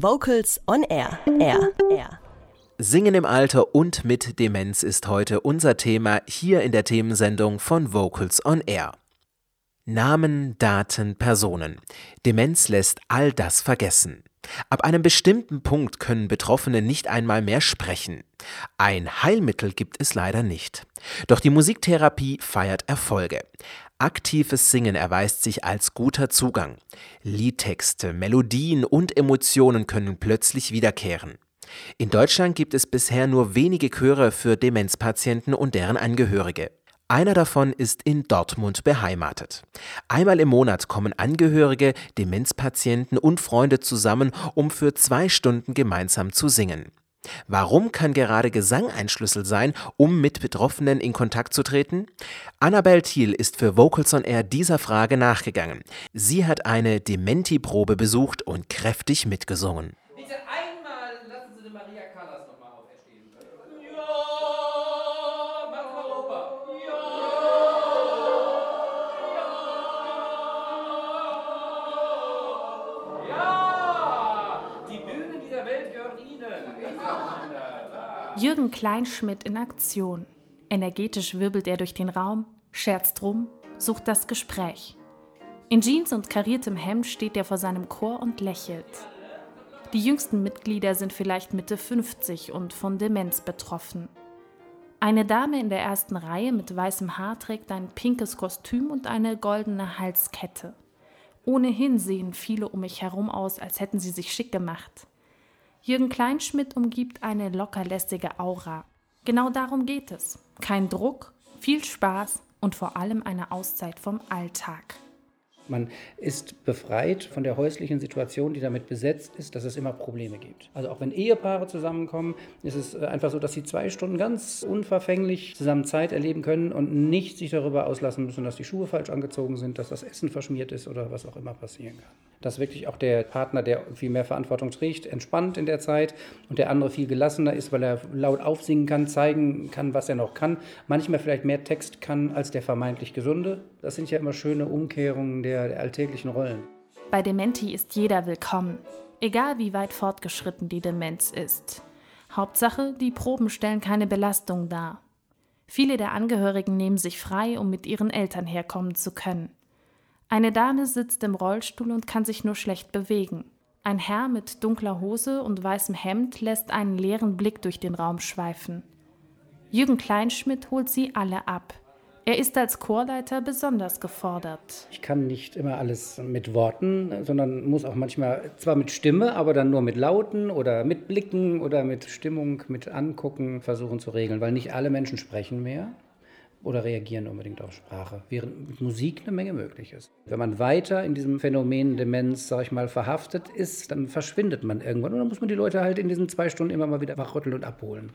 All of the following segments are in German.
Vocals on Air. Air. Air. Singen im Alter und mit Demenz ist heute unser Thema hier in der Themensendung von Vocals on Air. Namen, Daten, Personen. Demenz lässt all das vergessen. Ab einem bestimmten Punkt können Betroffene nicht einmal mehr sprechen. Ein Heilmittel gibt es leider nicht. Doch die Musiktherapie feiert Erfolge. Aktives Singen erweist sich als guter Zugang. Liedtexte, Melodien und Emotionen können plötzlich wiederkehren. In Deutschland gibt es bisher nur wenige Chöre für Demenzpatienten und deren Angehörige. Einer davon ist in Dortmund beheimatet. Einmal im Monat kommen Angehörige, Demenzpatienten und Freunde zusammen, um für zwei Stunden gemeinsam zu singen. Warum kann gerade Gesang ein Schlüssel sein, um mit Betroffenen in Kontakt zu treten? Annabel Thiel ist für Vocals on Air dieser Frage nachgegangen. Sie hat eine Dementi-Probe besucht und kräftig mitgesungen. Bitte einmal Jürgen Kleinschmidt in Aktion. Energetisch wirbelt er durch den Raum, scherzt rum, sucht das Gespräch. In Jeans und kariertem Hemd steht er vor seinem Chor und lächelt. Die jüngsten Mitglieder sind vielleicht Mitte 50 und von Demenz betroffen. Eine Dame in der ersten Reihe mit weißem Haar trägt ein pinkes Kostüm und eine goldene Halskette. Ohnehin sehen viele um mich herum aus, als hätten sie sich schick gemacht. Jürgen Kleinschmidt umgibt eine lockerlässige Aura. Genau darum geht es. Kein Druck, viel Spaß und vor allem eine Auszeit vom Alltag. Man ist befreit von der häuslichen Situation, die damit besetzt ist, dass es immer Probleme gibt. Also auch wenn Ehepaare zusammenkommen, ist es äh, einfach so, dass sie zwei Stunden ganz unverfänglich zusammen Zeit erleben können und nicht sich darüber auslassen müssen, dass die Schuhe falsch angezogen sind, dass das Essen verschmiert ist oder was auch immer passieren kann. Dass wirklich auch der Partner, der viel mehr Verantwortung trägt, entspannt in der Zeit und der andere viel gelassener ist, weil er laut aufsingen kann, zeigen kann, was er noch kann. Manchmal vielleicht mehr Text kann als der vermeintlich Gesunde. Das sind ja immer schöne Umkehrungen der, der alltäglichen Rollen. Bei Dementi ist jeder willkommen, egal wie weit fortgeschritten die Demenz ist. Hauptsache, die Proben stellen keine Belastung dar. Viele der Angehörigen nehmen sich frei, um mit ihren Eltern herkommen zu können. Eine Dame sitzt im Rollstuhl und kann sich nur schlecht bewegen. Ein Herr mit dunkler Hose und weißem Hemd lässt einen leeren Blick durch den Raum schweifen. Jürgen Kleinschmidt holt sie alle ab. Er ist als Chorleiter besonders gefordert. Ich kann nicht immer alles mit Worten, sondern muss auch manchmal zwar mit Stimme, aber dann nur mit Lauten oder mit Blicken oder mit Stimmung, mit Angucken versuchen zu regeln, weil nicht alle Menschen sprechen mehr oder reagieren unbedingt auf Sprache, während mit Musik eine Menge möglich ist. Wenn man weiter in diesem Phänomen Demenz, sag ich mal, verhaftet ist, dann verschwindet man irgendwann und dann muss man die Leute halt in diesen zwei Stunden immer mal wieder wachrütteln und abholen.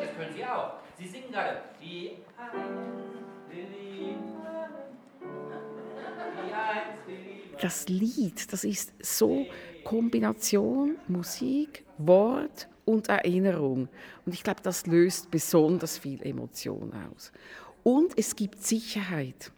Das können Sie auch. Sie singen gerade. Die das Lied, das ist so Kombination Musik, Wort und Erinnerung. Und ich glaube, das löst besonders viel Emotion aus. Und es gibt Sicherheit.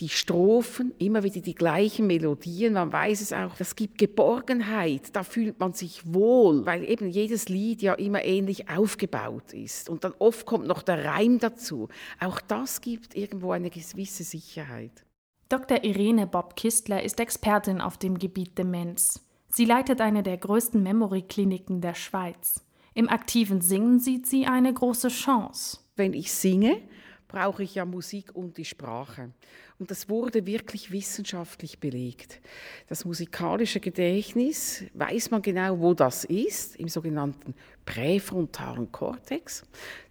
Die Strophen, immer wieder die gleichen Melodien, man weiß es auch, das gibt Geborgenheit, da fühlt man sich wohl, weil eben jedes Lied ja immer ähnlich aufgebaut ist. Und dann oft kommt noch der Reim dazu. Auch das gibt irgendwo eine gewisse Sicherheit. Dr. Irene Bob-Kistler ist Expertin auf dem Gebiet Demenz. Sie leitet eine der größten Memory-Kliniken der Schweiz. Im aktiven Singen sieht sie eine große Chance. Wenn ich singe, brauche ich ja Musik und die Sprache. Und das wurde wirklich wissenschaftlich belegt. Das musikalische Gedächtnis, weiß man genau, wo das ist, im sogenannten präfrontalen Kortex.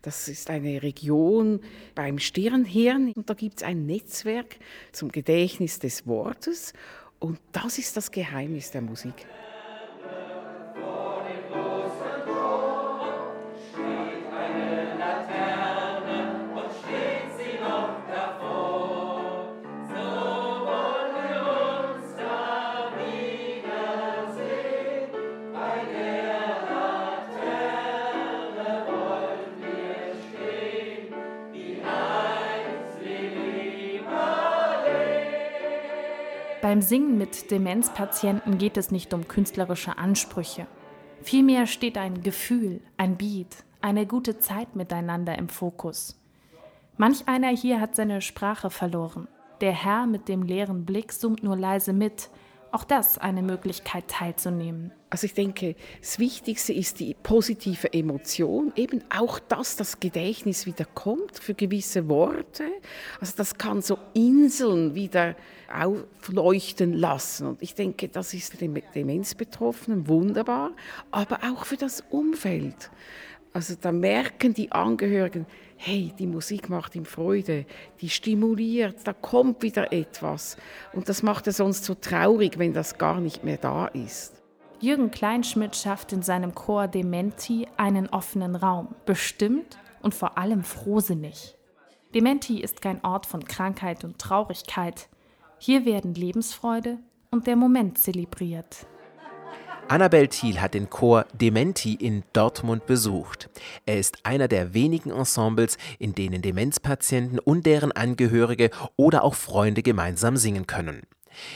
Das ist eine Region beim Stirnhirn und da gibt es ein Netzwerk zum Gedächtnis des Wortes und das ist das Geheimnis der Musik. Beim Singen mit Demenzpatienten geht es nicht um künstlerische Ansprüche. Vielmehr steht ein Gefühl, ein Beat, eine gute Zeit miteinander im Fokus. Manch einer hier hat seine Sprache verloren. Der Herr mit dem leeren Blick summt nur leise mit, auch das eine Möglichkeit teilzunehmen. Also ich denke, das Wichtigste ist die positive Emotion, eben auch, dass das Gedächtnis wieder kommt für gewisse Worte. Also das kann so Inseln wieder aufleuchten lassen. Und ich denke, das ist für den Demenzbetroffenen wunderbar, aber auch für das Umfeld. Also da merken die Angehörigen, hey, die Musik macht ihm Freude, die stimuliert, da kommt wieder etwas. Und das macht es sonst so traurig, wenn das gar nicht mehr da ist. Jürgen Kleinschmidt schafft in seinem Chor Dementi einen offenen Raum, bestimmt und vor allem frohsinnig. Dementi ist kein Ort von Krankheit und Traurigkeit. Hier werden Lebensfreude und der Moment zelebriert. Annabel Thiel hat den Chor Dementi in Dortmund besucht. Er ist einer der wenigen Ensembles, in denen Demenzpatienten und deren Angehörige oder auch Freunde gemeinsam singen können.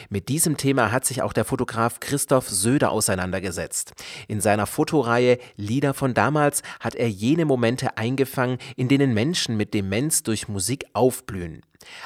Mit diesem Thema hat sich auch der Fotograf Christoph Söder auseinandergesetzt. In seiner Fotoreihe Lieder von damals hat er jene Momente eingefangen, in denen Menschen mit Demenz durch Musik aufblühen.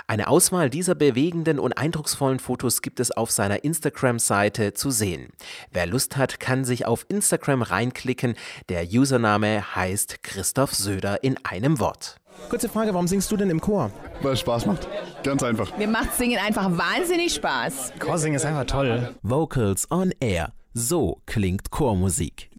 Eine Auswahl dieser bewegenden und eindrucksvollen Fotos gibt es auf seiner Instagram-Seite zu sehen. Wer Lust hat, kann sich auf Instagram reinklicken. Der Username heißt Christoph Söder in einem Wort. Kurze Frage, warum singst du denn im Chor? Weil es Spaß macht. Ganz einfach. Mir macht Singen einfach wahnsinnig Spaß. Chorsingen ist einfach toll. Vocals on Air. So klingt Chormusik.